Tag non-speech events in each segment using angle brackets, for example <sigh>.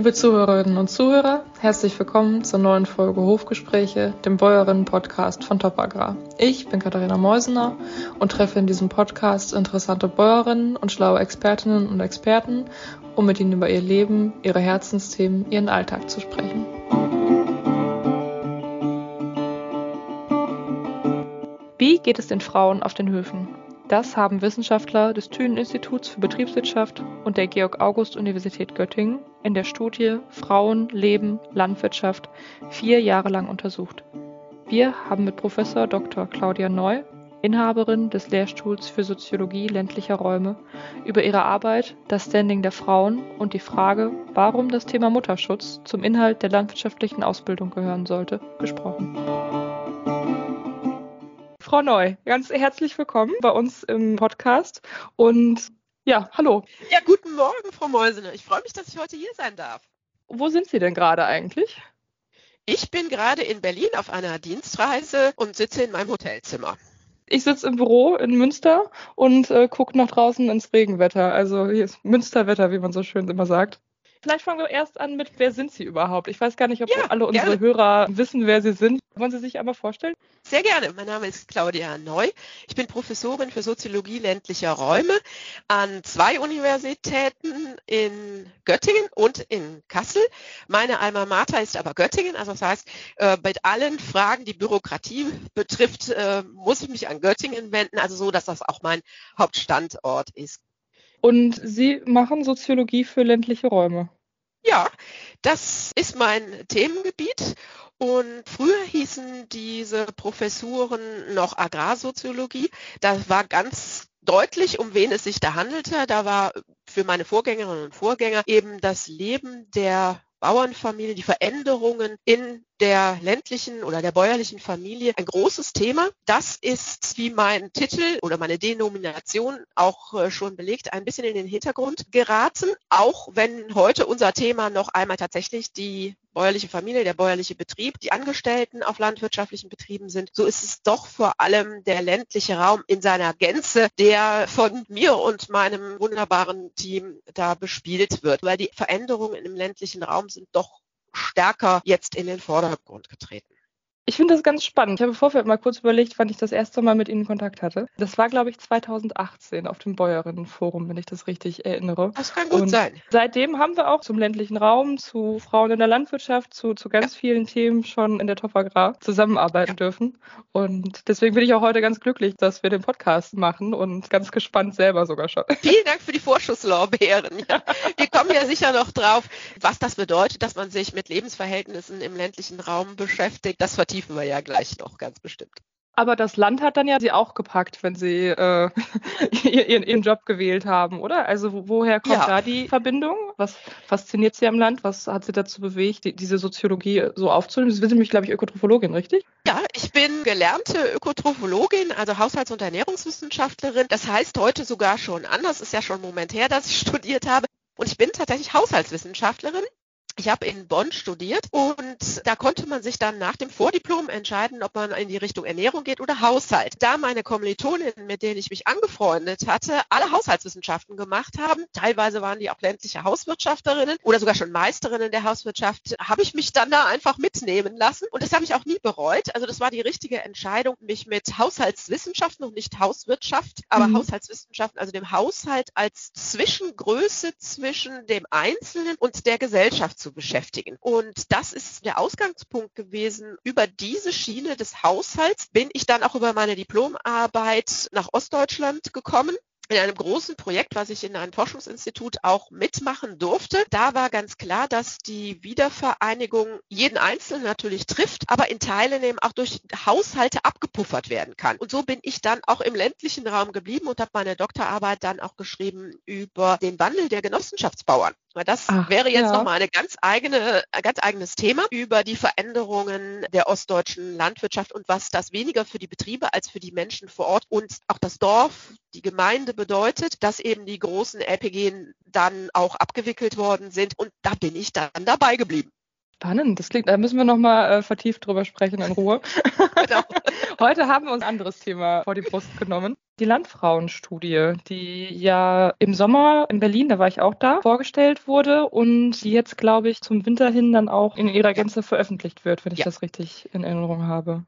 Liebe Zuhörerinnen und Zuhörer, herzlich willkommen zur neuen Folge Hofgespräche, dem Bäuerinnen-Podcast von Top Agrar. Ich bin Katharina Meusener und treffe in diesem Podcast interessante Bäuerinnen und schlaue Expertinnen und Experten, um mit ihnen über ihr Leben, ihre Herzensthemen, ihren Alltag zu sprechen. Wie geht es den Frauen auf den Höfen? Das haben Wissenschaftler des Thünen-Instituts für Betriebswirtschaft und der Georg-August-Universität Göttingen in der Studie Frauen, Leben, Landwirtschaft vier Jahre lang untersucht. Wir haben mit Professor Dr. Claudia Neu, Inhaberin des Lehrstuhls für Soziologie ländlicher Räume, über ihre Arbeit, das Standing der Frauen und die Frage, warum das Thema Mutterschutz zum Inhalt der landwirtschaftlichen Ausbildung gehören sollte, gesprochen. Frau Neu, ganz herzlich willkommen bei uns im Podcast. Und ja, hallo. Ja, guten Morgen, Frau Mäusene. Ich freue mich, dass ich heute hier sein darf. Wo sind Sie denn gerade eigentlich? Ich bin gerade in Berlin auf einer Dienstreise und sitze in meinem Hotelzimmer. Ich sitze im Büro in Münster und äh, gucke nach draußen ins Regenwetter. Also hier ist Münsterwetter, wie man so schön immer sagt. Vielleicht fangen wir erst an mit, wer sind Sie überhaupt? Ich weiß gar nicht, ob ja, alle unsere gerne. Hörer wissen, wer Sie sind. Wollen Sie sich einmal vorstellen? Sehr gerne. Mein Name ist Claudia Neu. Ich bin Professorin für Soziologie ländlicher Räume an zwei Universitäten in Göttingen und in Kassel. Meine Alma Mater ist aber Göttingen. Also das heißt, äh, bei allen Fragen, die Bürokratie betrifft, äh, muss ich mich an Göttingen wenden. Also so, dass das auch mein Hauptstandort ist. Und Sie machen Soziologie für ländliche Räume. Ja, das ist mein Themengebiet. Und früher hießen diese Professuren noch Agrarsoziologie. Da war ganz deutlich, um wen es sich da handelte. Da war für meine Vorgängerinnen und Vorgänger eben das Leben der Bauernfamilie, die Veränderungen in der ländlichen oder der bäuerlichen Familie ein großes Thema. Das ist, wie mein Titel oder meine Denomination auch äh, schon belegt, ein bisschen in den Hintergrund geraten, auch wenn heute unser Thema noch einmal tatsächlich die bäuerliche Familie, der bäuerliche Betrieb, die Angestellten auf landwirtschaftlichen Betrieben sind, so ist es doch vor allem der ländliche Raum in seiner Gänze, der von mir und meinem wunderbaren Team da bespielt wird, weil die Veränderungen im ländlichen Raum sind doch stärker jetzt in den Vordergrund getreten. Ich finde das ganz spannend. Ich habe im Vorfeld mal kurz überlegt, wann ich das erste Mal mit Ihnen Kontakt hatte. Das war, glaube ich, 2018 auf dem Bäuerinnenforum, wenn ich das richtig erinnere. Das kann gut Und sein. Seitdem haben wir auch zum ländlichen Raum, zu Frauen in der Landwirtschaft, zu, zu ganz ja. vielen Themen schon in der Top Agrar zusammenarbeiten ja. dürfen. Und deswegen bin ich auch heute ganz glücklich, dass wir den Podcast machen und ganz gespannt selber sogar schon. <laughs> Vielen Dank für die Vorschusslorbeeren. Ja. Wir kommen ja sicher noch drauf, was das bedeutet, dass man sich mit Lebensverhältnissen im ländlichen Raum beschäftigt. Das vertieft vertiefen wir ja gleich noch, ganz bestimmt. Aber das Land hat dann ja sie auch gepackt, wenn sie äh, <laughs> ihren, ihren, Job gewählt haben, oder? Also woher kommt ja. da die Verbindung? Was fasziniert sie am Land? Was hat sie dazu bewegt, die, diese Soziologie so aufzunehmen? Sie sind nämlich, glaube ich, Ökotrophologin, richtig? Ja, ich bin gelernte Ökotrophologin, also Haushalts- und Ernährungswissenschaftlerin. Das heißt heute sogar schon anders, ist ja schon ein Moment her, dass ich <laughs> studiert habe. Und ich bin tatsächlich Haushaltswissenschaftlerin ich habe in Bonn studiert und da konnte man sich dann nach dem Vordiplom entscheiden, ob man in die Richtung Ernährung geht oder Haushalt. Da meine Kommilitoninnen, mit denen ich mich angefreundet hatte, alle Haushaltswissenschaften gemacht haben, teilweise waren die auch ländliche Hauswirtschafterinnen oder sogar schon Meisterinnen der Hauswirtschaft, habe ich mich dann da einfach mitnehmen lassen und das habe ich auch nie bereut. Also das war die richtige Entscheidung, mich mit Haushaltswissenschaften und nicht Hauswirtschaft, aber mhm. Haushaltswissenschaften, also dem Haushalt als Zwischengröße zwischen dem Einzelnen und der Gesellschaft zu beschäftigen. Und das ist der Ausgangspunkt gewesen. Über diese Schiene des Haushalts bin ich dann auch über meine Diplomarbeit nach Ostdeutschland gekommen in einem großen Projekt, was ich in einem Forschungsinstitut auch mitmachen durfte. Da war ganz klar, dass die Wiedervereinigung jeden Einzelnen natürlich trifft, aber in Teilen eben auch durch Haushalte abgepuffert werden kann. Und so bin ich dann auch im ländlichen Raum geblieben und habe meine Doktorarbeit dann auch geschrieben über den Wandel der Genossenschaftsbauern. Weil das Ach, wäre jetzt ja. nochmal eine ganz eigene, ein ganz eigenes Thema über die Veränderungen der ostdeutschen Landwirtschaft und was das weniger für die Betriebe als für die Menschen vor Ort und auch das Dorf, die Gemeinde bedeutet, dass eben die großen LPG dann auch abgewickelt worden sind. Und da bin ich dann dabei geblieben. Spannend, das klingt, da müssen wir nochmal äh, vertieft drüber sprechen in Ruhe. <laughs> genau. <laughs> Heute haben wir uns ein anderes Thema vor die Brust genommen. Die Landfrauenstudie, die ja im Sommer in Berlin, da war ich auch da, vorgestellt wurde und die jetzt, glaube ich, zum Winter hin dann auch in ihrer Gänze veröffentlicht wird, wenn ich ja. das richtig in Erinnerung habe.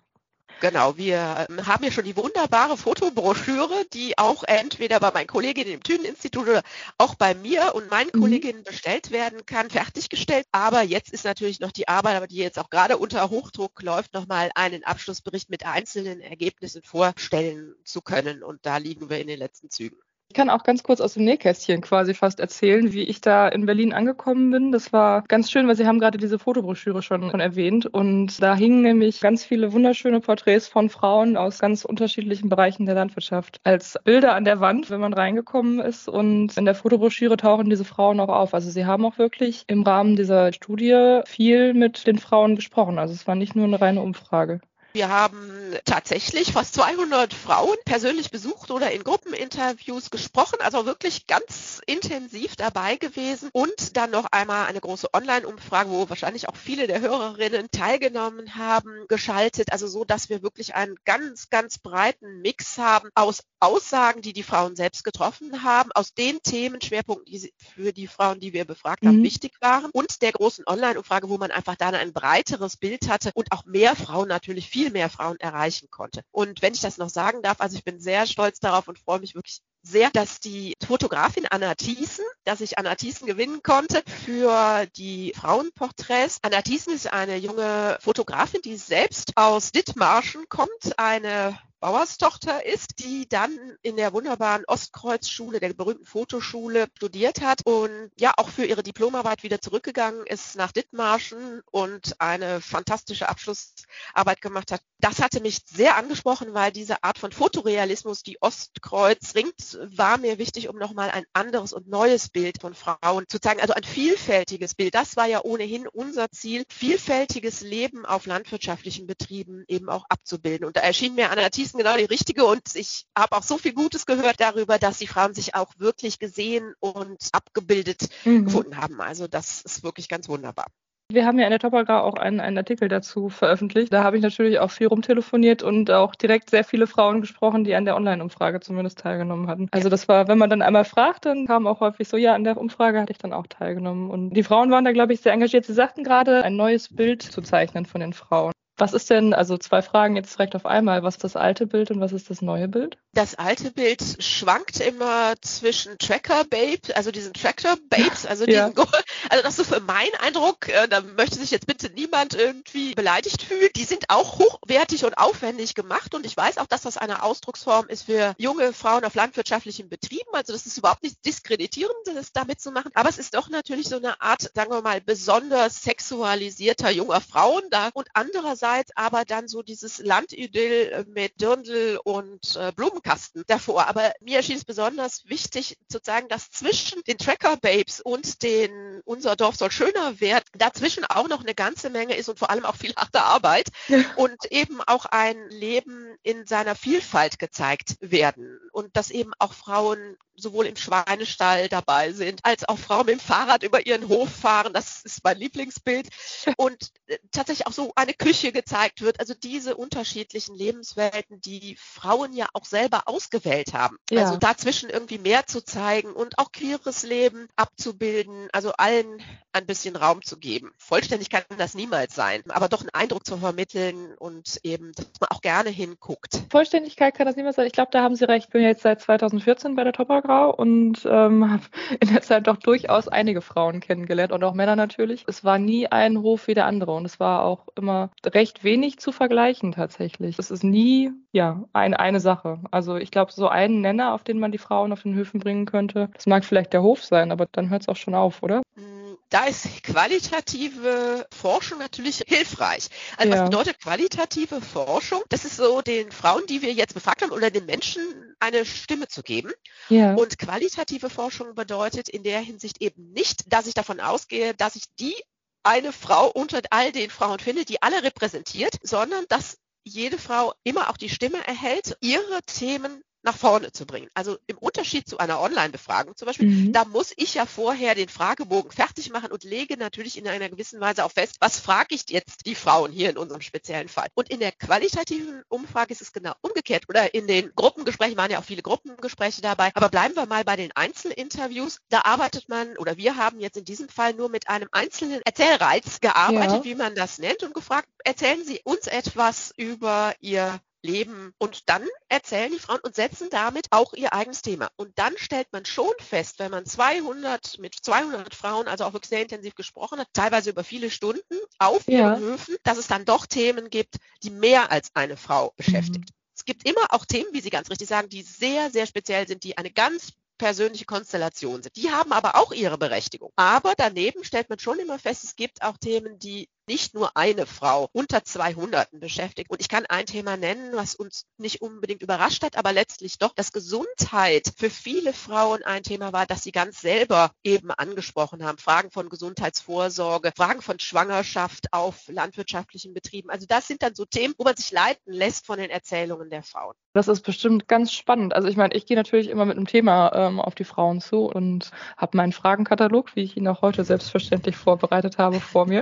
Genau, wir ähm, haben hier schon die wunderbare Fotobroschüre, die auch entweder bei meinen Kolleginnen im Thünen-Institut oder auch bei mir und meinen mhm. Kolleginnen bestellt werden kann, fertiggestellt. Aber jetzt ist natürlich noch die Arbeit, die jetzt auch gerade unter Hochdruck läuft, nochmal einen Abschlussbericht mit einzelnen Ergebnissen vorstellen zu können. Und da liegen wir in den letzten Zügen. Ich kann auch ganz kurz aus dem Nähkästchen quasi fast erzählen, wie ich da in Berlin angekommen bin. Das war ganz schön, weil Sie haben gerade diese Fotobroschüre schon, erwähnt. Und da hingen nämlich ganz viele wunderschöne Porträts von Frauen aus ganz unterschiedlichen Bereichen der Landwirtschaft als Bilder an der Wand, wenn man reingekommen ist. Und in der Fotobroschüre tauchen diese Frauen auch auf. Also Sie haben auch wirklich im Rahmen dieser Studie viel mit den Frauen gesprochen. Also es war nicht nur eine reine Umfrage. Wir haben tatsächlich fast 200 Frauen persönlich besucht oder in Gruppeninterviews gesprochen, also wirklich ganz intensiv dabei gewesen. Und dann noch einmal eine große Online-Umfrage, wo wahrscheinlich auch viele der Hörerinnen teilgenommen haben, geschaltet, also so, dass wir wirklich einen ganz, ganz breiten Mix haben aus Aussagen, die die Frauen selbst getroffen haben, aus den Themenschwerpunkten, die für die Frauen, die wir befragt haben, mhm. wichtig waren. Und der großen Online-Umfrage, wo man einfach dann ein breiteres Bild hatte und auch mehr Frauen natürlich viel viel mehr Frauen erreichen konnte. Und wenn ich das noch sagen darf, also ich bin sehr stolz darauf und freue mich wirklich sehr, dass die Fotografin Anna Thiessen, dass ich Anna Thiessen gewinnen konnte für die Frauenporträts. Anna Thiessen ist eine junge Fotografin, die selbst aus Dithmarschen kommt, eine Bauerstochter ist, die dann in der wunderbaren Ostkreuzschule, der berühmten Fotoschule, studiert hat und ja auch für ihre Diplomarbeit wieder zurückgegangen ist nach Dithmarschen und eine fantastische Abschlussarbeit gemacht hat. Das hatte mich sehr angesprochen, weil diese Art von Fotorealismus, die Ostkreuz ringt, war mir wichtig, um nochmal ein anderes und neues Bild von Frauen zu zeigen. Also ein vielfältiges Bild. Das war ja ohnehin unser Ziel, vielfältiges Leben auf landwirtschaftlichen Betrieben eben auch abzubilden. Und da erschien mir Anna Thies Gießen genau die richtige und ich habe auch so viel Gutes gehört darüber, dass die Frauen sich auch wirklich gesehen und abgebildet mhm. gefunden haben. Also das ist wirklich ganz wunderbar. Wir haben ja in der Topagra auch einen, einen Artikel dazu veröffentlicht. Da habe ich natürlich auch viel rumtelefoniert und auch direkt sehr viele Frauen gesprochen, die an der Online-Umfrage zumindest teilgenommen hatten. Also das war, wenn man dann einmal fragt, dann kam auch häufig so, ja, an der Umfrage hatte ich dann auch teilgenommen. Und die Frauen waren da, glaube ich, sehr engagiert. Sie sagten gerade, ein neues Bild zu zeichnen von den Frauen. Was ist denn, also zwei Fragen jetzt direkt auf einmal, was ist das alte Bild und was ist das neue Bild? Das alte Bild schwankt immer zwischen Tracker Babe, also diesen Tractor Babes, also ja. diesen, also das ist so für meinen Eindruck, äh, da möchte sich jetzt bitte niemand irgendwie beleidigt fühlen. Die sind auch hochwertig und aufwendig gemacht und ich weiß auch, dass das eine Ausdrucksform ist für junge Frauen auf landwirtschaftlichen Betrieben. Also das ist überhaupt nicht diskreditierend, das damit zu machen. Aber es ist doch natürlich so eine Art, sagen wir mal, besonders sexualisierter junger Frauen da und andererseits andererseits aber dann so dieses Landidyll äh, mit Dirndl und äh, Blumenkasten davor. Aber mir erschien es besonders wichtig zu zeigen, dass zwischen den Tracker Babes und den Unser Dorf soll schöner werden, dazwischen auch noch eine ganze Menge ist und vor allem auch viel harte Arbeit und eben auch ein Leben in seiner Vielfalt gezeigt werden und dass eben auch Frauen sowohl im Schweinestall dabei sind, als auch Frauen mit dem Fahrrad über ihren Hof fahren. Das ist mein Lieblingsbild. Und äh, tatsächlich auch so eine Küche gezeigt wird. Also diese unterschiedlichen Lebenswelten, die Frauen ja auch selber ausgewählt haben. Ja. Also dazwischen irgendwie mehr zu zeigen und auch queeres Leben abzubilden. Also allen ein bisschen Raum zu geben. Vollständig kann das niemals sein, aber doch einen Eindruck zu vermitteln und eben, dass man auch gerne hinguckt. Vollständigkeit kann das niemals sein. Ich glaube, da haben Sie recht. Ich bin jetzt seit 2014 bei der Topper Frau und ähm, <laughs> habe in der Zeit doch durchaus einige Frauen kennengelernt und auch Männer natürlich. Es war nie ein Hof wie der andere und es war auch immer recht wenig zu vergleichen tatsächlich. Es ist nie ja ein, eine Sache. Also ich glaube, so einen Nenner, auf den man die Frauen auf den Höfen bringen könnte, das mag vielleicht der Hof sein, aber dann hört es auch schon auf, oder? Mm, da ist qualitative Forschung natürlich hilfreich. Also ja. was bedeutet qualitative Forschung? Das ist so den Frauen, die wir jetzt befragt haben, oder den Menschen eine Stimme zu geben. Ja. Und qualitative Forschung bedeutet in der Hinsicht eben nicht, dass ich davon ausgehe, dass ich die eine Frau unter all den Frauen finde, die alle repräsentiert, sondern dass jede Frau immer auch die Stimme erhält, ihre Themen nach vorne zu bringen. Also im Unterschied zu einer Online-Befragung zum Beispiel, mhm. da muss ich ja vorher den Fragebogen fertig machen und lege natürlich in einer gewissen Weise auch fest, was frage ich jetzt die Frauen hier in unserem speziellen Fall. Und in der qualitativen Umfrage ist es genau umgekehrt. Oder in den Gruppengesprächen waren ja auch viele Gruppengespräche dabei. Aber bleiben wir mal bei den Einzelinterviews. Da arbeitet man oder wir haben jetzt in diesem Fall nur mit einem einzelnen Erzählreiz gearbeitet, ja. wie man das nennt, und gefragt, erzählen Sie uns etwas über Ihr leben. Und dann erzählen die Frauen und setzen damit auch ihr eigenes Thema. Und dann stellt man schon fest, wenn man 200 mit 200 Frauen, also auch wirklich sehr intensiv gesprochen hat, teilweise über viele Stunden auf ja. ihren Höfen, dass es dann doch Themen gibt, die mehr als eine Frau beschäftigt. Mhm. Es gibt immer auch Themen, wie Sie ganz richtig sagen, die sehr, sehr speziell sind, die eine ganz persönliche Konstellation sind. Die haben aber auch ihre Berechtigung. Aber daneben stellt man schon immer fest, es gibt auch Themen, die nicht nur eine Frau unter 200 beschäftigt. Und ich kann ein Thema nennen, was uns nicht unbedingt überrascht hat, aber letztlich doch, dass Gesundheit für viele Frauen ein Thema war, das sie ganz selber eben angesprochen haben. Fragen von Gesundheitsvorsorge, Fragen von Schwangerschaft auf landwirtschaftlichen Betrieben. Also das sind dann so Themen, wo man sich leiten lässt von den Erzählungen der Frauen. Das ist bestimmt ganz spannend. Also ich meine, ich gehe natürlich immer mit einem Thema ähm, auf die Frauen zu und habe meinen Fragenkatalog, wie ich ihn auch heute selbstverständlich vorbereitet habe, vor mir.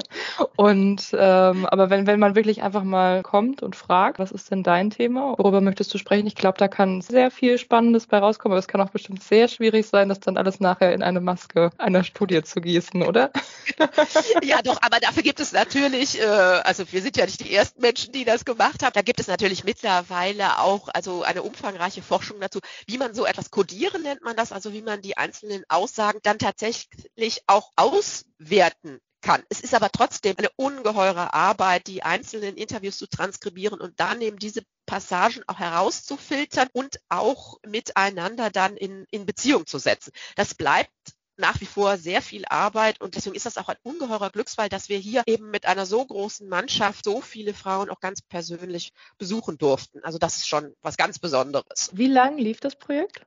Und <laughs> und ähm, aber wenn, wenn man wirklich einfach mal kommt und fragt, was ist denn dein Thema? Worüber möchtest du sprechen? Ich glaube, da kann sehr viel Spannendes bei rauskommen, aber es kann auch bestimmt sehr schwierig sein, das dann alles nachher in eine Maske einer Studie zu gießen, oder? <laughs> ja, doch, aber dafür gibt es natürlich, äh, also wir sind ja nicht die ersten Menschen, die das gemacht haben. Da gibt es natürlich mittlerweile auch also eine umfangreiche Forschung dazu, wie man so etwas kodieren nennt man das, also wie man die einzelnen Aussagen dann tatsächlich auch auswerten kann. Es ist aber trotzdem eine ungeheure Arbeit, die einzelnen Interviews zu transkribieren und dann eben diese Passagen auch herauszufiltern und auch miteinander dann in, in Beziehung zu setzen. Das bleibt nach wie vor sehr viel Arbeit und deswegen ist das auch ein ungeheurer Glücksfall, dass wir hier eben mit einer so großen Mannschaft so viele Frauen auch ganz persönlich besuchen durften. Also das ist schon was ganz Besonderes. Wie lang lief das Projekt?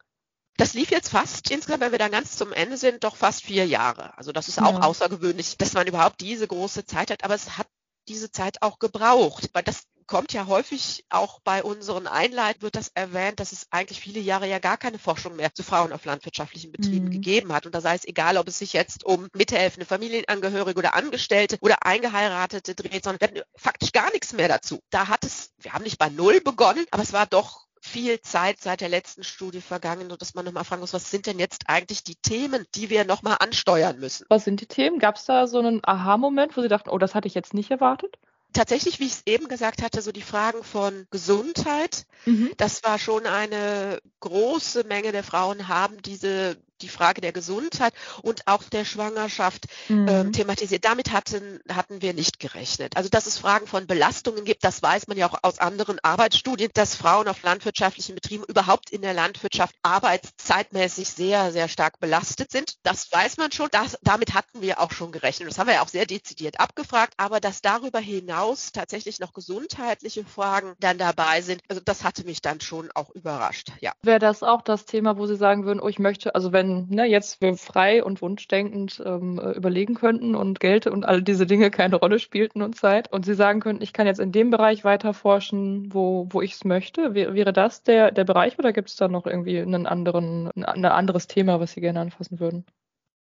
Das lief jetzt fast insgesamt, wenn wir dann ganz zum Ende sind, doch fast vier Jahre. Also das ist auch ja. außergewöhnlich, dass man überhaupt diese große Zeit hat. Aber es hat diese Zeit auch gebraucht, weil das kommt ja häufig auch bei unseren Einleiten wird das erwähnt, dass es eigentlich viele Jahre ja gar keine Forschung mehr zu Frauen auf landwirtschaftlichen Betrieben mhm. gegeben hat. Und da sei es egal, ob es sich jetzt um mithelfende Familienangehörige oder Angestellte oder Eingeheiratete dreht, sondern wir hatten faktisch gar nichts mehr dazu. Da hat es, wir haben nicht bei Null begonnen, aber es war doch viel Zeit seit der letzten Studie vergangen und dass man nochmal fragen muss, was sind denn jetzt eigentlich die Themen, die wir nochmal ansteuern müssen? Was sind die Themen? Gab es da so einen Aha-Moment, wo Sie dachten, oh, das hatte ich jetzt nicht erwartet? tatsächlich, wie ich es eben gesagt hatte, so die Fragen von Gesundheit, mhm. das war schon eine große Menge der Frauen haben diese die Frage der Gesundheit und auch der Schwangerschaft mhm. ähm, thematisiert. Damit hatten, hatten wir nicht gerechnet. Also dass es Fragen von Belastungen gibt, das weiß man ja auch aus anderen Arbeitsstudien, dass Frauen auf landwirtschaftlichen Betrieben überhaupt in der Landwirtschaft arbeitszeitmäßig sehr, sehr stark belastet sind. Das weiß man schon. Das, damit hatten wir auch schon gerechnet. Das haben wir ja auch sehr dezidiert abgefragt. Aber dass darüber hinaus tatsächlich noch gesundheitliche Fragen dann dabei sind, also das hatte mich dann schon auch überrascht. Ja. Wäre das auch das Thema, wo Sie sagen würden, oh, ich möchte, also wenn ne, jetzt wir frei und wunschdenkend ähm, äh, überlegen könnten und Geld und all diese Dinge keine Rolle spielten und Zeit und sie sagen könnten, ich kann jetzt in dem Bereich weiter forschen, wo, wo ich es möchte, wäre, wäre das der, der Bereich oder gibt es da noch irgendwie einen anderen, ein anderes Thema, was Sie gerne anfassen würden?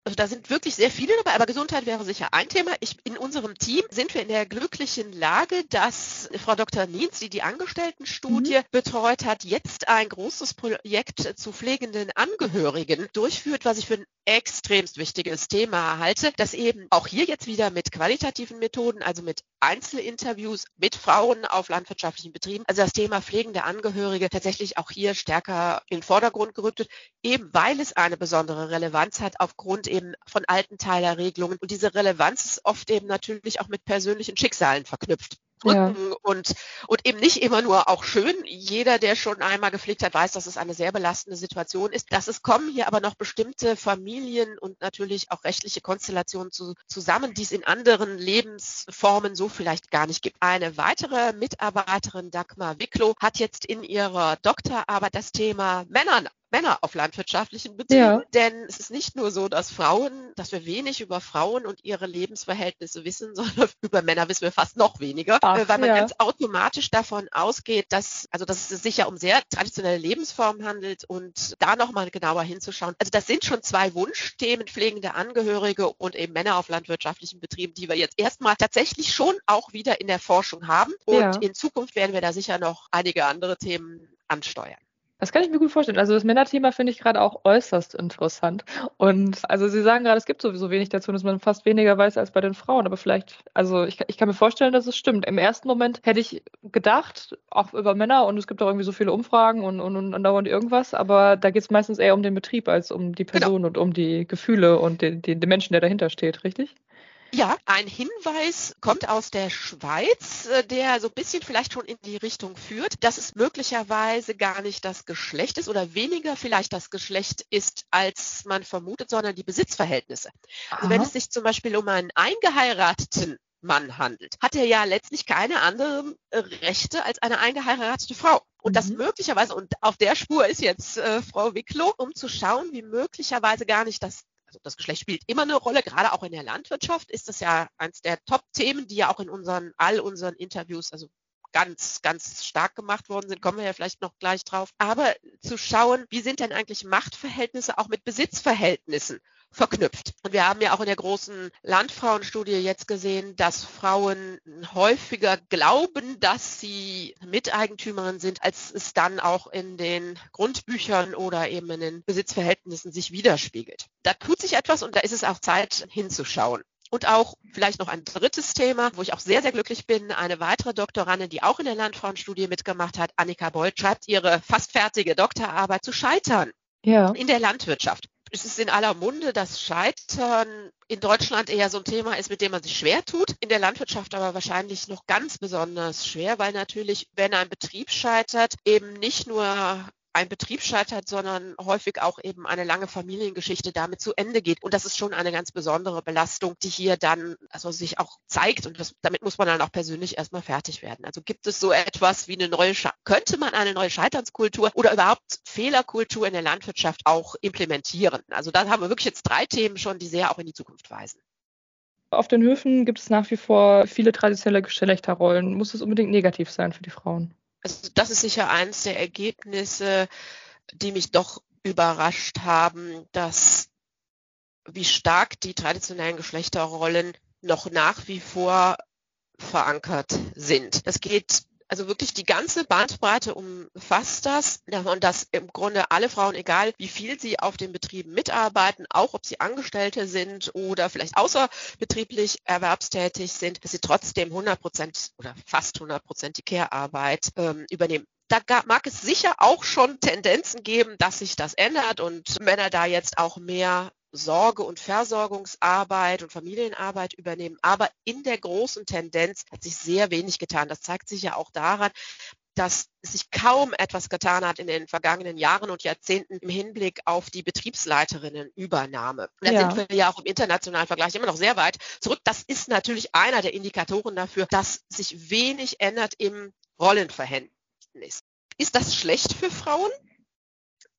Also da sind wirklich sehr viele dabei, aber Gesundheit wäre sicher ein Thema. Ich, in unserem Team sind wir in der glücklichen Lage, dass Frau Dr. Nienz, die die Angestelltenstudie mhm. betreut hat, jetzt ein großes Projekt zu pflegenden Angehörigen durchführt, was ich für ein extremst wichtiges Thema halte, das eben auch hier jetzt wieder mit qualitativen Methoden, also mit Einzelinterviews mit Frauen auf landwirtschaftlichen Betrieben, also das Thema pflegende Angehörige tatsächlich auch hier stärker in den Vordergrund gerückt wird, eben weil es eine besondere Relevanz hat aufgrund eben von alten Teilerregelungen. Und diese Relevanz ist oft eben natürlich auch mit persönlichen Schicksalen verknüpft drücken ja. und, und eben nicht immer nur auch schön. Jeder, der schon einmal gepflegt hat, weiß, dass es eine sehr belastende Situation ist. Dass es kommen hier aber noch bestimmte Familien und natürlich auch rechtliche Konstellationen zu, zusammen, die es in anderen Lebensformen so vielleicht gar nicht gibt. Eine weitere Mitarbeiterin, Dagmar Wicklow, hat jetzt in ihrer Doktorarbeit das Thema Männern Männer auf landwirtschaftlichen Betrieben. Ja. Denn es ist nicht nur so, dass Frauen, dass wir wenig über Frauen und ihre Lebensverhältnisse wissen, <laughs> sondern über Männer wissen wir fast noch weniger, Ach, äh, weil man ja. ganz automatisch davon ausgeht, dass, also dass es sich ja um sehr traditionelle Lebensformen handelt und da nochmal genauer hinzuschauen. Also das sind schon zwei Wunschthemen, pflegende Angehörige und eben Männer auf landwirtschaftlichen Betrieben, die wir jetzt erstmal tatsächlich schon auch wieder in der Forschung haben. Und ja. in Zukunft werden wir da sicher noch einige andere Themen ansteuern. Das kann ich mir gut vorstellen. Also das Männerthema finde ich gerade auch äußerst interessant. Und also Sie sagen gerade, es gibt sowieso wenig dazu, dass man fast weniger weiß als bei den Frauen. Aber vielleicht, also ich, ich kann mir vorstellen, dass es stimmt. Im ersten Moment hätte ich gedacht, auch über Männer und es gibt auch irgendwie so viele Umfragen und, und, und andauernd irgendwas, aber da geht es meistens eher um den Betrieb als um die genau. Person genau. und um die Gefühle und den, den, den Menschen, der dahinter steht, richtig? Ja, ein Hinweis kommt aus der Schweiz, äh, der so ein bisschen vielleicht schon in die Richtung führt, dass es möglicherweise gar nicht das Geschlecht ist oder weniger vielleicht das Geschlecht ist, als man vermutet, sondern die Besitzverhältnisse. Also wenn es sich zum Beispiel um einen eingeheirateten Mann handelt, hat er ja letztlich keine anderen äh, Rechte als eine eingeheiratete Frau. Und das mhm. möglicherweise, und auf der Spur ist jetzt äh, Frau Wicklow, um zu schauen, wie möglicherweise gar nicht das also das Geschlecht spielt immer eine Rolle, gerade auch in der Landwirtschaft ist das ja eins der Top-Themen, die ja auch in unseren, all unseren Interviews, also ganz, ganz stark gemacht worden sind, kommen wir ja vielleicht noch gleich drauf. Aber zu schauen, wie sind denn eigentlich Machtverhältnisse auch mit Besitzverhältnissen verknüpft. Und wir haben ja auch in der großen Landfrauenstudie jetzt gesehen, dass Frauen häufiger glauben, dass sie Miteigentümerin sind, als es dann auch in den Grundbüchern oder eben in den Besitzverhältnissen sich widerspiegelt. Da tut sich etwas und da ist es auch Zeit hinzuschauen. Und auch vielleicht noch ein drittes Thema, wo ich auch sehr, sehr glücklich bin. Eine weitere Doktorandin, die auch in der Landfrauenstudie mitgemacht hat, Annika Bold, schreibt ihre fast fertige Doktorarbeit zu Scheitern ja. in der Landwirtschaft es ist in aller Munde, dass Scheitern in Deutschland eher so ein Thema ist, mit dem man sich schwer tut. In der Landwirtschaft aber wahrscheinlich noch ganz besonders schwer, weil natürlich, wenn ein Betrieb scheitert, eben nicht nur ein Betrieb scheitert, sondern häufig auch eben eine lange Familiengeschichte damit zu Ende geht. Und das ist schon eine ganz besondere Belastung, die hier dann also sich auch zeigt. Und das, damit muss man dann auch persönlich erstmal fertig werden. Also gibt es so etwas wie eine neue, könnte man eine neue Scheiternskultur oder überhaupt Fehlerkultur in der Landwirtschaft auch implementieren? Also da haben wir wirklich jetzt drei Themen schon, die sehr auch in die Zukunft weisen. Auf den Höfen gibt es nach wie vor viele traditionelle Geschlechterrollen. Muss es unbedingt negativ sein für die Frauen? Also das ist sicher eines der Ergebnisse, die mich doch überrascht haben, dass wie stark die traditionellen Geschlechterrollen noch nach wie vor verankert sind. Das geht also wirklich die ganze Bandbreite umfasst das. Und dass im Grunde alle Frauen, egal wie viel sie auf den Betrieben mitarbeiten, auch ob sie Angestellte sind oder vielleicht außerbetrieblich erwerbstätig sind, dass sie trotzdem 100 Prozent oder fast 100 Prozent die Care-Arbeit ähm, übernehmen. Da mag es sicher auch schon Tendenzen geben, dass sich das ändert und Männer da jetzt auch mehr Sorge- und Versorgungsarbeit und Familienarbeit übernehmen. Aber in der großen Tendenz hat sich sehr wenig getan. Das zeigt sich ja auch daran, dass sich kaum etwas getan hat in den vergangenen Jahren und Jahrzehnten im Hinblick auf die Betriebsleiterinnenübernahme. Da ja. sind wir ja auch im internationalen Vergleich immer noch sehr weit zurück. Das ist natürlich einer der Indikatoren dafür, dass sich wenig ändert im Rollenverhältnis. Ist das schlecht für Frauen?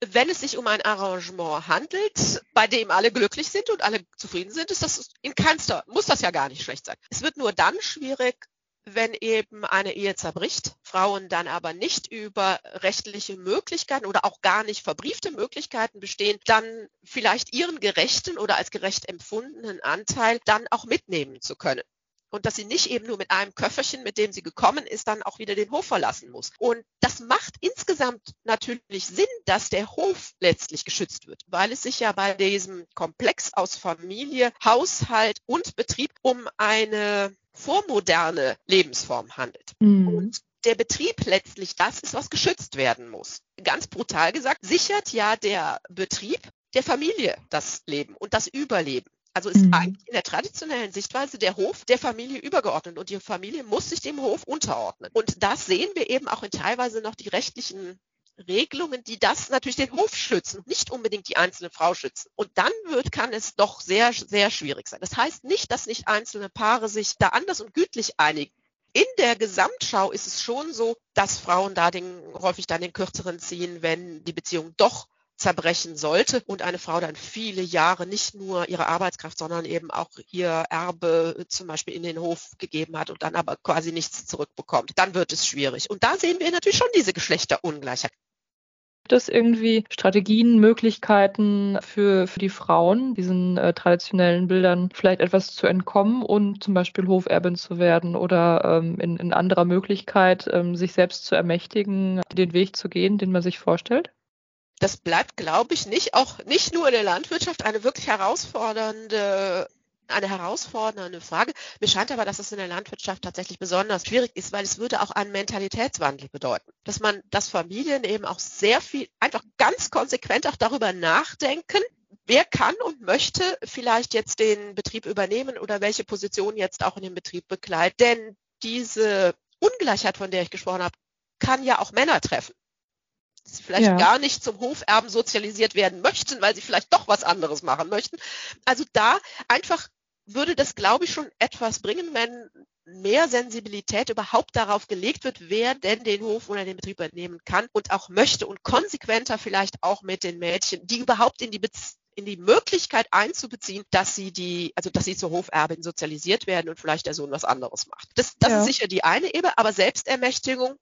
Wenn es sich um ein Arrangement handelt, bei dem alle glücklich sind und alle zufrieden sind, ist das in keinster, muss das ja gar nicht schlecht sein. Es wird nur dann schwierig, wenn eben eine Ehe zerbricht, Frauen dann aber nicht über rechtliche Möglichkeiten oder auch gar nicht verbriefte Möglichkeiten bestehen, dann vielleicht ihren gerechten oder als gerecht empfundenen Anteil dann auch mitnehmen zu können und dass sie nicht eben nur mit einem Köfferchen, mit dem sie gekommen ist, dann auch wieder den Hof verlassen muss. Und das macht insgesamt natürlich Sinn, dass der Hof letztlich geschützt wird, weil es sich ja bei diesem Komplex aus Familie, Haushalt und Betrieb um eine vormoderne Lebensform handelt. Mhm. Und der Betrieb letztlich das ist, was geschützt werden muss. Ganz brutal gesagt, sichert ja der Betrieb der Familie das Leben und das Überleben. Also ist mhm. eigentlich in der traditionellen Sichtweise der Hof der Familie übergeordnet und die Familie muss sich dem Hof unterordnen. Und das sehen wir eben auch in teilweise noch die rechtlichen Regelungen, die das natürlich den Hof schützen, nicht unbedingt die einzelne Frau schützen. Und dann wird, kann es doch sehr, sehr schwierig sein. Das heißt nicht, dass nicht einzelne Paare sich da anders und gütlich einigen. In der Gesamtschau ist es schon so, dass Frauen da den, häufig dann den kürzeren ziehen, wenn die Beziehung doch zerbrechen sollte und eine Frau dann viele Jahre nicht nur ihre Arbeitskraft, sondern eben auch ihr Erbe zum Beispiel in den Hof gegeben hat und dann aber quasi nichts zurückbekommt, dann wird es schwierig. Und da sehen wir natürlich schon diese Geschlechterungleichheit. Gibt es irgendwie Strategien, Möglichkeiten für, für die Frauen, diesen äh, traditionellen Bildern vielleicht etwas zu entkommen und zum Beispiel Hoferbin zu werden oder ähm, in, in anderer Möglichkeit ähm, sich selbst zu ermächtigen, den Weg zu gehen, den man sich vorstellt? Das bleibt, glaube ich, nicht, auch nicht nur in der Landwirtschaft eine wirklich herausfordernde eine herausfordernde Frage. Mir scheint aber, dass es in der Landwirtschaft tatsächlich besonders schwierig ist, weil es würde auch einen Mentalitätswandel bedeuten. Dass man, dass Familien eben auch sehr viel, einfach ganz konsequent auch darüber nachdenken, wer kann und möchte vielleicht jetzt den Betrieb übernehmen oder welche Position jetzt auch in dem Betrieb bekleidet. Denn diese Ungleichheit, von der ich gesprochen habe, kann ja auch Männer treffen vielleicht ja. gar nicht zum Hoferben sozialisiert werden möchten, weil sie vielleicht doch was anderes machen möchten. Also da einfach würde das, glaube ich, schon etwas bringen, wenn mehr Sensibilität überhaupt darauf gelegt wird, wer denn den Hof oder den Betrieb übernehmen kann und auch möchte und konsequenter vielleicht auch mit den Mädchen, die überhaupt in die Beziehung in die Möglichkeit einzubeziehen, dass sie die, also dass sie zur Hoferbin sozialisiert werden und vielleicht der Sohn was anderes macht. Das, das ja. ist sicher die eine Ebene, aber Selbstermächtigung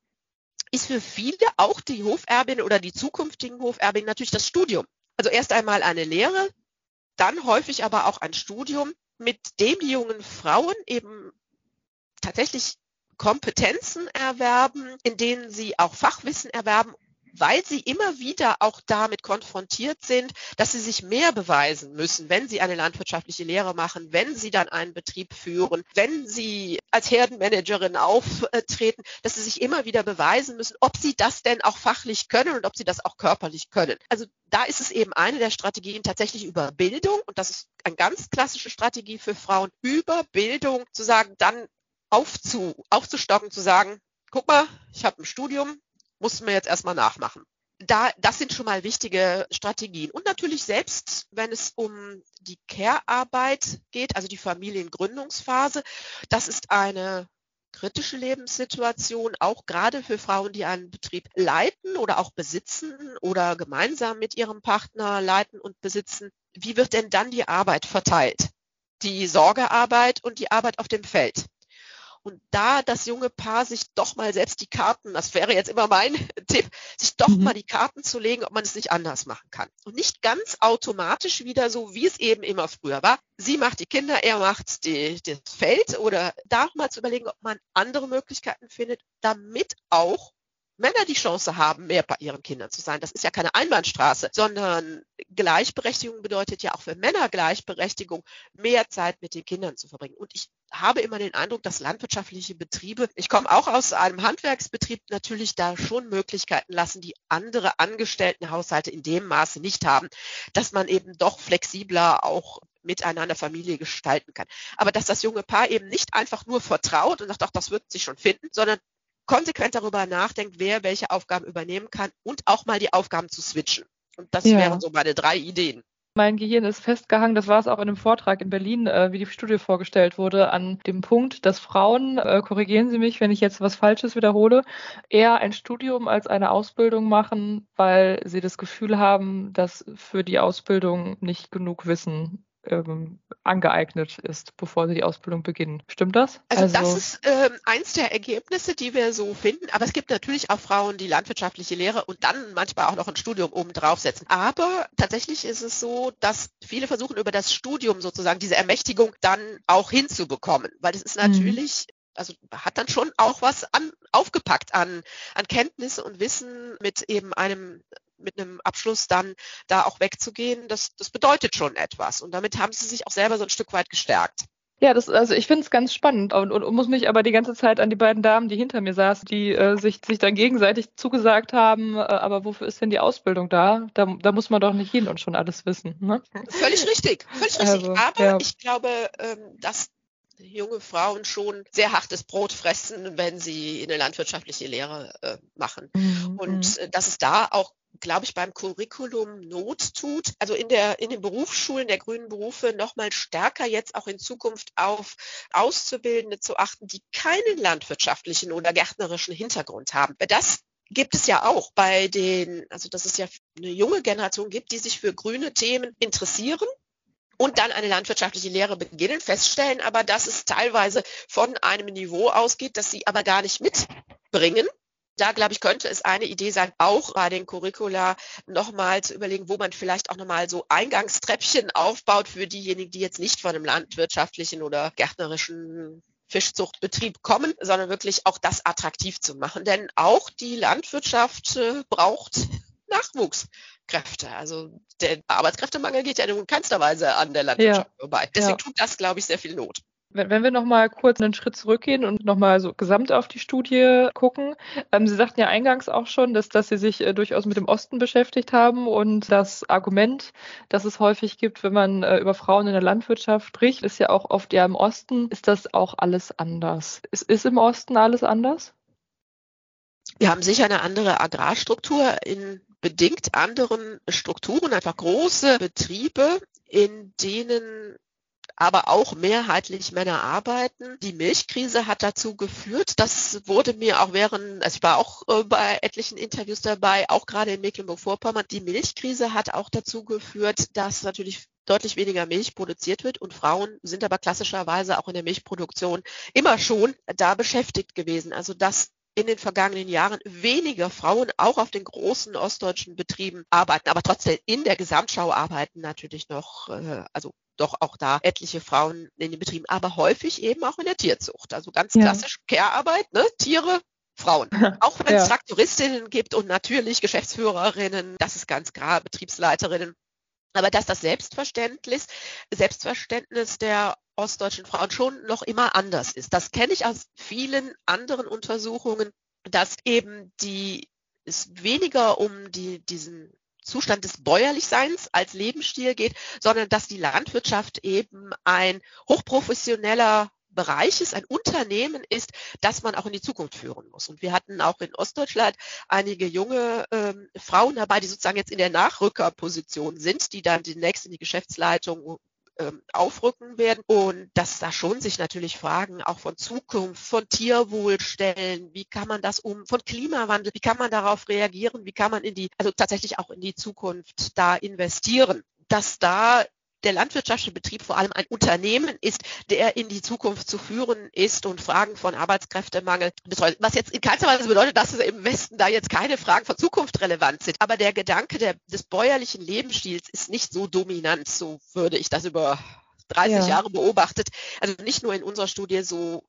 ist für viele auch die Hoferbin oder die zukünftigen Hoferbinnen natürlich das Studium. Also erst einmal eine Lehre, dann häufig aber auch ein Studium, mit dem die jungen Frauen eben tatsächlich Kompetenzen erwerben, in denen sie auch Fachwissen erwerben weil sie immer wieder auch damit konfrontiert sind, dass sie sich mehr beweisen müssen, wenn sie eine landwirtschaftliche Lehre machen, wenn sie dann einen Betrieb führen, wenn sie als Herdenmanagerin auftreten, dass sie sich immer wieder beweisen müssen, ob sie das denn auch fachlich können und ob sie das auch körperlich können. Also da ist es eben eine der Strategien tatsächlich über Bildung und das ist eine ganz klassische Strategie für Frauen, über Bildung zu sagen, dann aufzu, aufzustocken, zu sagen, guck mal, ich habe ein Studium, mussten wir jetzt erstmal nachmachen. Da, das sind schon mal wichtige Strategien. Und natürlich selbst, wenn es um die Care-Arbeit geht, also die Familiengründungsphase, das ist eine kritische Lebenssituation, auch gerade für Frauen, die einen Betrieb leiten oder auch besitzen oder gemeinsam mit ihrem Partner leiten und besitzen. Wie wird denn dann die Arbeit verteilt? Die Sorgearbeit und die Arbeit auf dem Feld. Und da das junge Paar sich doch mal selbst die Karten, das wäre jetzt immer mein <laughs> Tipp, sich doch mhm. mal die Karten zu legen, ob man es nicht anders machen kann. Und nicht ganz automatisch wieder so, wie es eben immer früher war. Sie macht die Kinder, er macht die, das Feld oder da mal zu überlegen, ob man andere Möglichkeiten findet, damit auch Männer die Chance haben, mehr bei ihren Kindern zu sein. Das ist ja keine Einbahnstraße, sondern Gleichberechtigung bedeutet ja auch für Männer Gleichberechtigung, mehr Zeit mit den Kindern zu verbringen. Und ich habe immer den Eindruck, dass landwirtschaftliche Betriebe, ich komme auch aus einem Handwerksbetrieb, natürlich da schon Möglichkeiten lassen, die andere Angestelltenhaushalte in dem Maße nicht haben, dass man eben doch flexibler auch miteinander Familie gestalten kann. Aber dass das junge Paar eben nicht einfach nur vertraut und sagt, ach, das wird sich schon finden, sondern konsequent darüber nachdenkt, wer welche Aufgaben übernehmen kann und auch mal die Aufgaben zu switchen. Und das ja. wären so meine drei Ideen. Mein Gehirn ist festgehangen, das war es auch in einem Vortrag in Berlin, äh, wie die Studie vorgestellt wurde, an dem Punkt, dass Frauen, äh, korrigieren Sie mich, wenn ich jetzt was Falsches wiederhole, eher ein Studium als eine Ausbildung machen, weil sie das Gefühl haben, dass für die Ausbildung nicht genug Wissen ähm, angeeignet ist, bevor sie die Ausbildung beginnen. Stimmt das? Also, also das ist ähm, eins der Ergebnisse, die wir so finden. Aber es gibt natürlich auch Frauen, die landwirtschaftliche Lehre und dann manchmal auch noch ein Studium oben draufsetzen. Aber tatsächlich ist es so, dass viele versuchen über das Studium sozusagen diese Ermächtigung dann auch hinzubekommen, weil es ist mhm. natürlich also hat dann schon auch was an, aufgepackt an, an Kenntnisse und Wissen mit eben einem mit einem Abschluss dann da auch wegzugehen, das, das bedeutet schon etwas. Und damit haben sie sich auch selber so ein Stück weit gestärkt. Ja, das, also ich finde es ganz spannend und, und, und, muss mich aber die ganze Zeit an die beiden Damen, die hinter mir saßen, die äh, sich, sich dann gegenseitig zugesagt haben, äh, aber wofür ist denn die Ausbildung da? da? Da muss man doch nicht hin und schon alles wissen. Ne? Völlig richtig, völlig richtig. Also, aber ja. ich glaube, ähm, dass junge Frauen schon sehr hartes Brot fressen, wenn sie eine landwirtschaftliche Lehre äh, machen. Mhm. Und äh, dass es da auch glaube ich, beim Curriculum Not tut, also in der, in den Berufsschulen der grünen Berufe nochmal stärker jetzt auch in Zukunft auf Auszubildende zu achten, die keinen landwirtschaftlichen oder gärtnerischen Hintergrund haben. Das gibt es ja auch bei den, also dass es ja eine junge Generation gibt, die sich für grüne Themen interessieren und dann eine landwirtschaftliche Lehre beginnen, feststellen aber, dass es teilweise von einem Niveau ausgeht, das sie aber gar nicht mitbringen. Da, glaube ich, könnte es eine Idee sein, auch bei den Curricula nochmal zu überlegen, wo man vielleicht auch nochmal so Eingangstreppchen aufbaut für diejenigen, die jetzt nicht von einem landwirtschaftlichen oder gärtnerischen Fischzuchtbetrieb kommen, sondern wirklich auch das attraktiv zu machen. Denn auch die Landwirtschaft äh, braucht Nachwuchskräfte. Also der Arbeitskräftemangel geht ja in keinster Weise an der Landwirtschaft ja. vorbei. Deswegen ja. tut das, glaube ich, sehr viel Not. Wenn, wenn wir nochmal kurz einen Schritt zurückgehen und nochmal so gesamt auf die Studie gucken. Ähm, Sie sagten ja eingangs auch schon, dass, dass Sie sich äh, durchaus mit dem Osten beschäftigt haben und das Argument, das es häufig gibt, wenn man äh, über Frauen in der Landwirtschaft spricht, ist ja auch oft ja im Osten, ist das auch alles anders. Ist, ist im Osten alles anders? Wir haben sicher eine andere Agrarstruktur in bedingt anderen Strukturen, einfach große Betriebe, in denen aber auch mehrheitlich Männer arbeiten. Die Milchkrise hat dazu geführt, das wurde mir auch während, also ich war auch äh, bei etlichen Interviews dabei, auch gerade in Mecklenburg-Vorpommern, die Milchkrise hat auch dazu geführt, dass natürlich deutlich weniger Milch produziert wird und Frauen sind aber klassischerweise auch in der Milchproduktion immer schon da beschäftigt gewesen. Also dass in den vergangenen Jahren weniger Frauen auch auf den großen ostdeutschen Betrieben arbeiten, aber trotzdem in der Gesamtschau arbeiten natürlich noch, äh, also doch auch da etliche Frauen in den Betrieben, aber häufig eben auch in der Tierzucht. Also ganz ja. klassisch Care-Arbeit, ne? Tiere, Frauen. <laughs> Auch wenn es ja. Traktoristinnen gibt und natürlich Geschäftsführerinnen, das ist ganz klar, Betriebsleiterinnen. Aber dass das Selbstverständnis, Selbstverständnis der ostdeutschen Frauen schon noch immer anders ist. Das kenne ich aus vielen anderen Untersuchungen, dass eben die es weniger um die, diesen Zustand des Bäuerlichseins als Lebensstil geht, sondern dass die Landwirtschaft eben ein hochprofessioneller Bereich ist, ein Unternehmen ist, das man auch in die Zukunft führen muss. Und wir hatten auch in Ostdeutschland einige junge ähm, Frauen dabei, die sozusagen jetzt in der Nachrückerposition sind, die dann demnächst in die Geschäftsleitung ähm, aufrücken werden. Und dass da schon sich natürlich Fragen auch von Zukunft, von Tierwohl stellen, wie kann man das um, von Klimawandel, wie kann man darauf reagieren, wie kann man in die, also tatsächlich auch in die Zukunft da investieren. Dass da der landwirtschaftliche Betrieb vor allem ein Unternehmen ist, der in die Zukunft zu führen ist und Fragen von Arbeitskräftemangel betreut. Was jetzt in keiner Weise bedeutet, dass es im Westen da jetzt keine Fragen von Zukunft relevant sind. Aber der Gedanke der, des bäuerlichen Lebensstils ist nicht so dominant, so würde ich das über 30 ja. Jahre beobachtet. Also nicht nur in unserer Studie so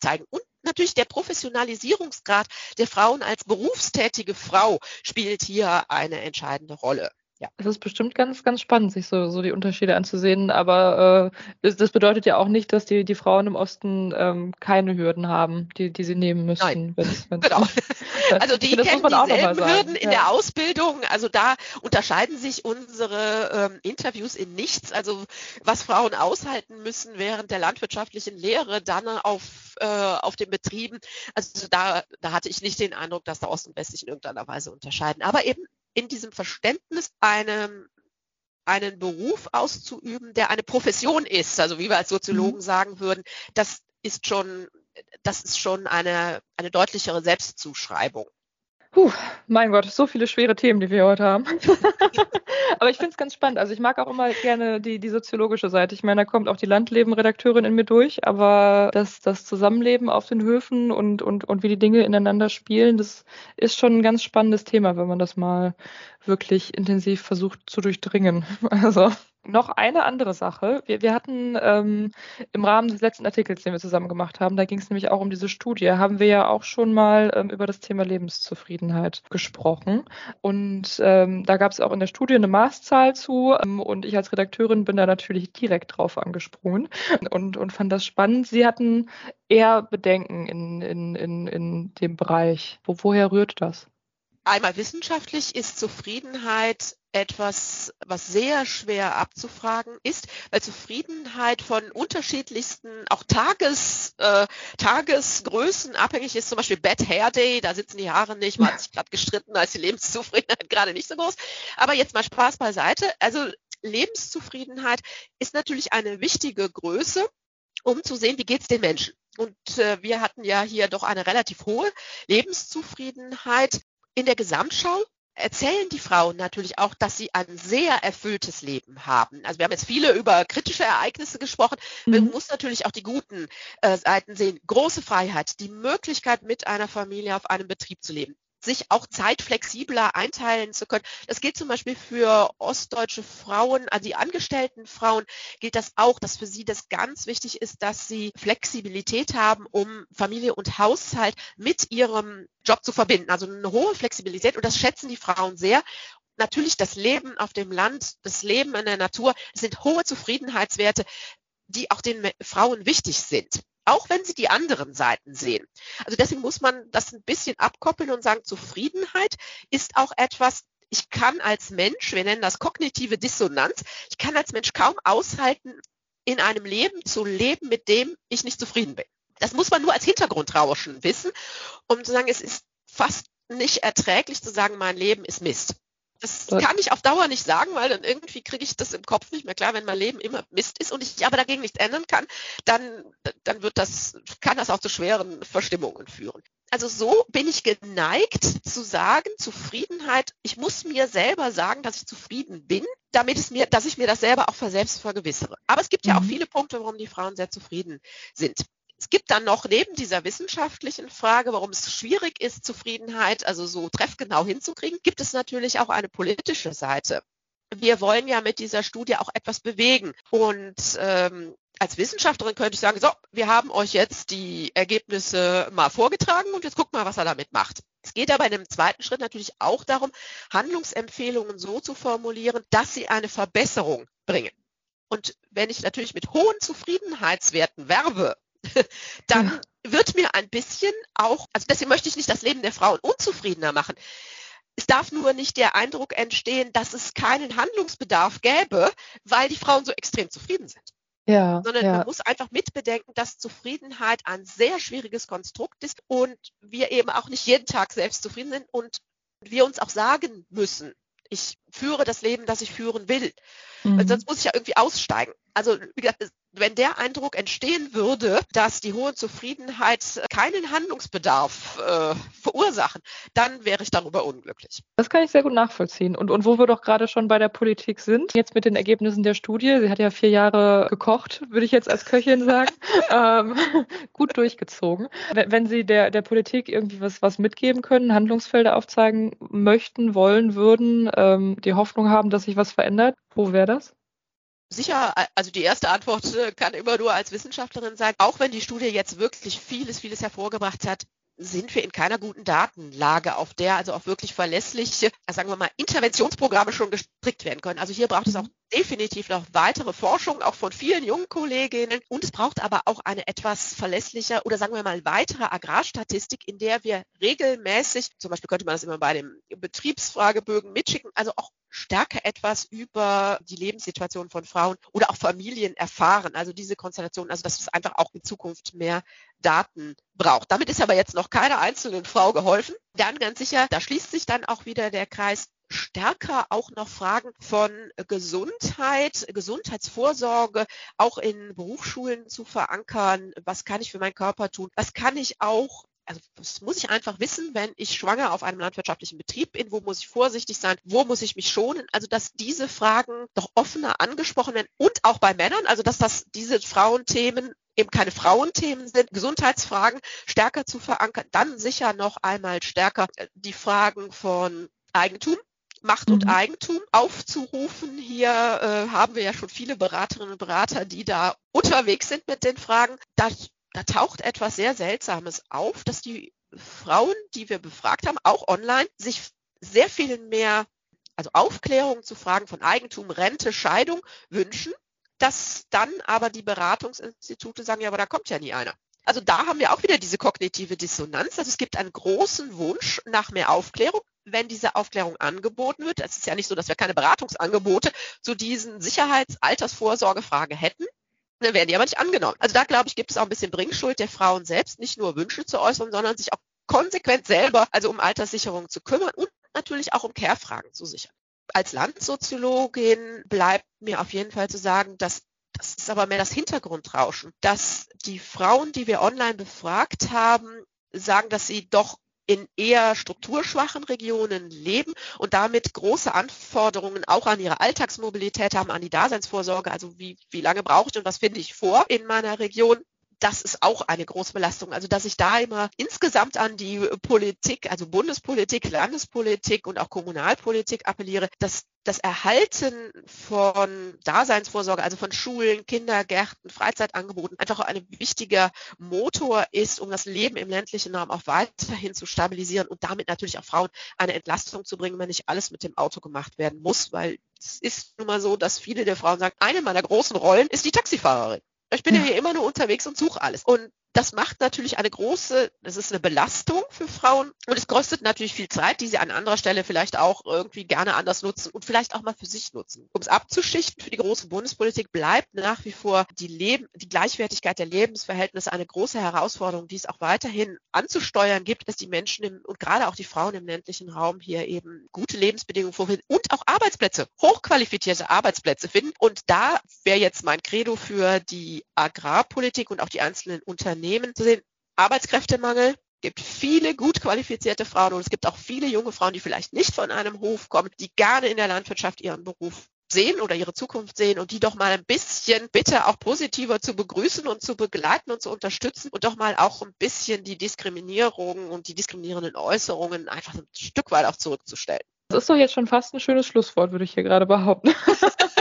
zeigen. Und natürlich der Professionalisierungsgrad der Frauen als berufstätige Frau spielt hier eine entscheidende Rolle. Ja. Es ist bestimmt ganz, ganz spannend, sich so, so die Unterschiede anzusehen, aber äh, das, bedeutet ja auch nicht, dass die, die Frauen im Osten ähm, keine Hürden haben, die, die sie nehmen müssen. Nein. Wenn's, wenn's genau. <laughs> also die kennen dieselben Hürden in ja. der Ausbildung, also da unterscheiden sich unsere ähm, Interviews in nichts, also was Frauen aushalten müssen während der landwirtschaftlichen Lehre, dann auf, äh, auf den Betrieben, also da, da hatte ich nicht den Eindruck, dass der Ost und West sich in irgendeiner Weise unterscheiden, aber eben in diesem Verständnis einem einen Beruf auszuüben, der eine Profession ist, also wie wir als Soziologen mhm. sagen würden, das ist schon, das ist schon eine, eine deutlichere Selbstzuschreibung. Puh, mein Gott, so viele schwere Themen, die wir heute haben. <laughs> Aber ich finde es ganz spannend. Also ich mag auch immer gerne die, die soziologische Seite. Ich meine, da kommt auch die Landleben-Redakteurin in mir durch, aber das, das Zusammenleben auf den Höfen und, und, und wie die Dinge ineinander spielen, das ist schon ein ganz spannendes Thema, wenn man das mal wirklich intensiv versucht zu durchdringen. <laughs> Also noch eine andere Sache. Wir, wir hatten ähm, im Rahmen des letzten Artikels, den wir zusammen gemacht haben, da ging es nämlich auch um diese Studie, haben wir ja auch schon mal ähm, über das Thema Lebenszufriedenheit gesprochen. Und ähm, da gab es auch in der Studie eine Maßzahl zu. Ähm, und ich als Redakteurin bin da natürlich direkt drauf angesprungen und, und fand das spannend. Sie hatten eher Bedenken in, in, in, in dem Bereich. Wo, woher rührt das? Einmal wissenschaftlich ist Zufriedenheit etwas, was sehr schwer abzufragen ist, weil Zufriedenheit von unterschiedlichsten, auch Tages, äh, Tagesgrößen abhängig ist. Zum Beispiel Bad Hair Day, da sitzen die Haare nicht, man hat sich gerade gestritten, als die Lebenszufriedenheit <laughs> gerade nicht so groß. Aber jetzt mal Spaß beiseite. Also Lebenszufriedenheit ist natürlich eine wichtige Größe um zu sehen, wie geht es den Menschen. Und äh, wir hatten ja hier doch eine relativ hohe Lebenszufriedenheit. In der Gesamtschau erzählen die Frauen natürlich auch, dass sie ein sehr erfülltes Leben haben. Also wir haben jetzt viele über kritische Ereignisse gesprochen. Mhm. Man muss natürlich auch die guten äh, Seiten sehen. Große Freiheit, die Möglichkeit, mit einer Familie auf einem Betrieb zu leben sich auch zeitflexibler einteilen zu können. Das gilt zum Beispiel für ostdeutsche Frauen, also die angestellten Frauen gilt das auch, dass für sie das ganz wichtig ist, dass sie Flexibilität haben, um Familie und Haushalt mit ihrem Job zu verbinden. Also eine hohe Flexibilität und das schätzen die Frauen sehr natürlich das Leben auf dem Land, das Leben in der Natur, sind hohe Zufriedenheitswerte, die auch den Frauen wichtig sind auch wenn sie die anderen Seiten sehen. Also deswegen muss man das ein bisschen abkoppeln und sagen, Zufriedenheit ist auch etwas, ich kann als Mensch, wir nennen das kognitive Dissonanz, ich kann als Mensch kaum aushalten, in einem Leben zu leben, mit dem ich nicht zufrieden bin. Das muss man nur als Hintergrundrauschen wissen, um zu sagen, es ist fast nicht erträglich zu sagen, mein Leben ist Mist. Das kann ich auf Dauer nicht sagen, weil dann irgendwie kriege ich das im Kopf nicht mehr klar, wenn mein Leben immer Mist ist und ich aber dagegen nichts ändern kann, dann, dann wird das, kann das auch zu schweren Verstimmungen führen. Also so bin ich geneigt zu sagen, Zufriedenheit, ich muss mir selber sagen, dass ich zufrieden bin, damit es mir, dass ich mir das selber auch selbst vergewissere. Aber es gibt ja auch mhm. viele Punkte, warum die Frauen sehr zufrieden sind. Es gibt dann noch neben dieser wissenschaftlichen Frage, warum es schwierig ist, Zufriedenheit also so treffgenau hinzukriegen, gibt es natürlich auch eine politische Seite. Wir wollen ja mit dieser Studie auch etwas bewegen. Und ähm, als Wissenschaftlerin könnte ich sagen, so, wir haben euch jetzt die Ergebnisse mal vorgetragen und jetzt guckt mal, was er damit macht. Es geht aber in einem zweiten Schritt natürlich auch darum, Handlungsempfehlungen so zu formulieren, dass sie eine Verbesserung bringen. Und wenn ich natürlich mit hohen Zufriedenheitswerten werbe, <laughs> dann wird mir ein bisschen auch, also deswegen möchte ich nicht das Leben der Frauen unzufriedener machen. Es darf nur nicht der Eindruck entstehen, dass es keinen Handlungsbedarf gäbe, weil die Frauen so extrem zufrieden sind. Ja, sondern ja. man muss einfach mitbedenken, dass Zufriedenheit ein sehr schwieriges Konstrukt ist und wir eben auch nicht jeden Tag selbst zufrieden sind und wir uns auch sagen müssen, ich führe das Leben, das ich führen will. Mhm. Sonst muss ich ja irgendwie aussteigen. Also wie gesagt, wenn der Eindruck entstehen würde, dass die hohe Zufriedenheit keinen Handlungsbedarf äh, verursachen, dann wäre ich darüber unglücklich. Das kann ich sehr gut nachvollziehen. Und, und wo wir doch gerade schon bei der Politik sind, jetzt mit den Ergebnissen der Studie, sie hat ja vier Jahre gekocht, würde ich jetzt als Köchin sagen, <laughs> ähm, <laughs> gut durchgezogen. Wenn, wenn Sie der, der Politik irgendwie was, was mitgeben können, Handlungsfelder aufzeigen möchten, wollen, würden, ähm, die Hoffnung haben, dass sich was verändert, wo wäre das? Sicher, also die erste Antwort äh, kann immer nur als Wissenschaftlerin sein. Auch wenn die Studie jetzt wirklich vieles, vieles hervorgebracht hat, sind wir in keiner guten Datenlage, auf der also auch wirklich verlässliche, sagen wir mal, Interventionsprogramme schon gestrickt werden können. Also hier braucht es auch definitiv noch weitere Forschung, auch von vielen jungen Kolleginnen. Und es braucht aber auch eine etwas verlässlicher oder sagen wir mal weitere Agrarstatistik, in der wir regelmäßig, zum Beispiel könnte man das immer bei den Betriebsfragebögen mitschicken, also auch stärker etwas über die Lebenssituation von Frauen oder auch Familien erfahren. Also diese Konstellation, also dass es einfach auch in Zukunft mehr Daten braucht. Damit ist aber jetzt noch keiner einzelnen Frau geholfen. Dann ganz sicher, da schließt sich dann auch wieder der Kreis stärker auch noch Fragen von Gesundheit, Gesundheitsvorsorge auch in Berufsschulen zu verankern. Was kann ich für meinen Körper tun? Was kann ich auch also das muss ich einfach wissen, wenn ich schwanger auf einem landwirtschaftlichen Betrieb bin, wo muss ich vorsichtig sein, wo muss ich mich schonen, also dass diese Fragen doch offener angesprochen werden und auch bei Männern, also dass das diese Frauenthemen eben keine Frauenthemen sind, Gesundheitsfragen stärker zu verankern, dann sicher noch einmal stärker die Fragen von Eigentum, Macht und mhm. Eigentum aufzurufen. Hier äh, haben wir ja schon viele Beraterinnen und Berater, die da unterwegs sind mit den Fragen. Da, da taucht etwas sehr Seltsames auf, dass die Frauen, die wir befragt haben, auch online, sich sehr viel mehr, also Aufklärung zu Fragen von Eigentum, Rente, Scheidung wünschen, dass dann aber die Beratungsinstitute sagen, ja, aber da kommt ja nie einer. Also da haben wir auch wieder diese kognitive Dissonanz. Also es gibt einen großen Wunsch nach mehr Aufklärung, wenn diese Aufklärung angeboten wird. Es ist ja nicht so, dass wir keine Beratungsangebote zu diesen Sicherheits-, Altersvorsorgefragen hätten. Dann werden die aber nicht angenommen. Also da, glaube ich, gibt es auch ein bisschen Bringschuld der Frauen selbst, nicht nur Wünsche zu äußern, sondern sich auch konsequent selber, also um Alterssicherung zu kümmern und natürlich auch um Care-Fragen zu sichern. Als Landsoziologin bleibt mir auf jeden Fall zu sagen, dass das ist aber mehr das Hintergrundrauschen, dass die Frauen, die wir online befragt haben, sagen, dass sie doch in eher strukturschwachen Regionen leben und damit große Anforderungen auch an ihre Alltagsmobilität haben, an die Daseinsvorsorge, also wie, wie lange brauche ich und was finde ich vor in meiner Region das ist auch eine große Belastung. Also dass ich da immer insgesamt an die Politik, also Bundespolitik, Landespolitik und auch Kommunalpolitik appelliere, dass das Erhalten von Daseinsvorsorge, also von Schulen, Kindergärten, Freizeitangeboten einfach ein wichtiger Motor ist, um das Leben im ländlichen Raum auch weiterhin zu stabilisieren und damit natürlich auch Frauen eine Entlastung zu bringen, wenn nicht alles mit dem Auto gemacht werden muss, weil es ist nun mal so, dass viele der Frauen sagen, eine meiner großen Rollen ist die Taxifahrerin. Ich bin ja hier immer nur unterwegs und suche alles. Und das macht natürlich eine große, das ist eine Belastung für Frauen und es kostet natürlich viel Zeit, die sie an anderer Stelle vielleicht auch irgendwie gerne anders nutzen und vielleicht auch mal für sich nutzen. Um es abzuschichten für die große Bundespolitik bleibt nach wie vor die Leben, die Gleichwertigkeit der Lebensverhältnisse eine große Herausforderung, die es auch weiterhin anzusteuern gibt, dass die Menschen im, und gerade auch die Frauen im ländlichen Raum hier eben gute Lebensbedingungen vorfinden und auch Arbeitsplätze, hochqualifizierte Arbeitsplätze finden. Und da wäre jetzt mein Credo für die Agrarpolitik und auch die einzelnen Unternehmen Unternehmen zu sehen, Arbeitskräftemangel, gibt viele gut qualifizierte Frauen und es gibt auch viele junge Frauen, die vielleicht nicht von einem Hof kommen, die gerne in der Landwirtschaft ihren Beruf sehen oder ihre Zukunft sehen und die doch mal ein bisschen bitte auch positiver zu begrüßen und zu begleiten und zu unterstützen und doch mal auch ein bisschen die Diskriminierung und die diskriminierenden Äußerungen einfach ein Stück weit auch zurückzustellen. Das ist doch jetzt schon fast ein schönes Schlusswort, würde ich hier gerade behaupten. <laughs>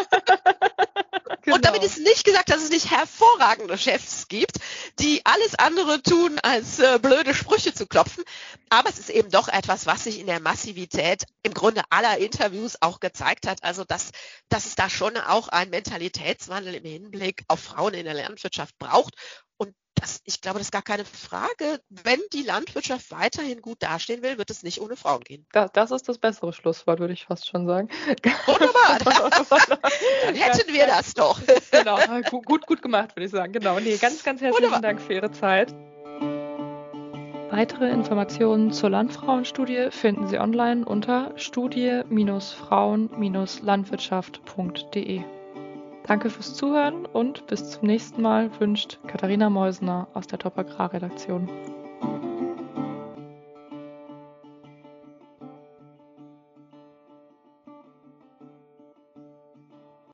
Genau. Und damit ist nicht gesagt, dass es nicht hervorragende Chefs gibt, die alles andere tun, als äh, blöde Sprüche zu klopfen. Aber es ist eben doch etwas, was sich in der Massivität im Grunde aller Interviews auch gezeigt hat. Also, dass, dass es da schon auch einen Mentalitätswandel im Hinblick auf Frauen in der Landwirtschaft braucht das, ich glaube, das ist gar keine Frage. Wenn die Landwirtschaft weiterhin gut dastehen will, wird es nicht ohne Frauen gehen. Da, das ist das bessere Schlusswort, würde ich fast schon sagen. Wunderbar. <laughs> Dann hätten wir das doch. <laughs> genau, gut, gut gemacht, würde ich sagen. Genau. Nee, ganz, ganz herzlichen Wunderbar. Dank für Ihre Zeit. Weitere Informationen zur Landfrauenstudie finden Sie online unter studie-frauen-landwirtschaft.de. Danke fürs Zuhören und bis zum nächsten Mal wünscht Katharina Meusner aus der Top Agrar Redaktion.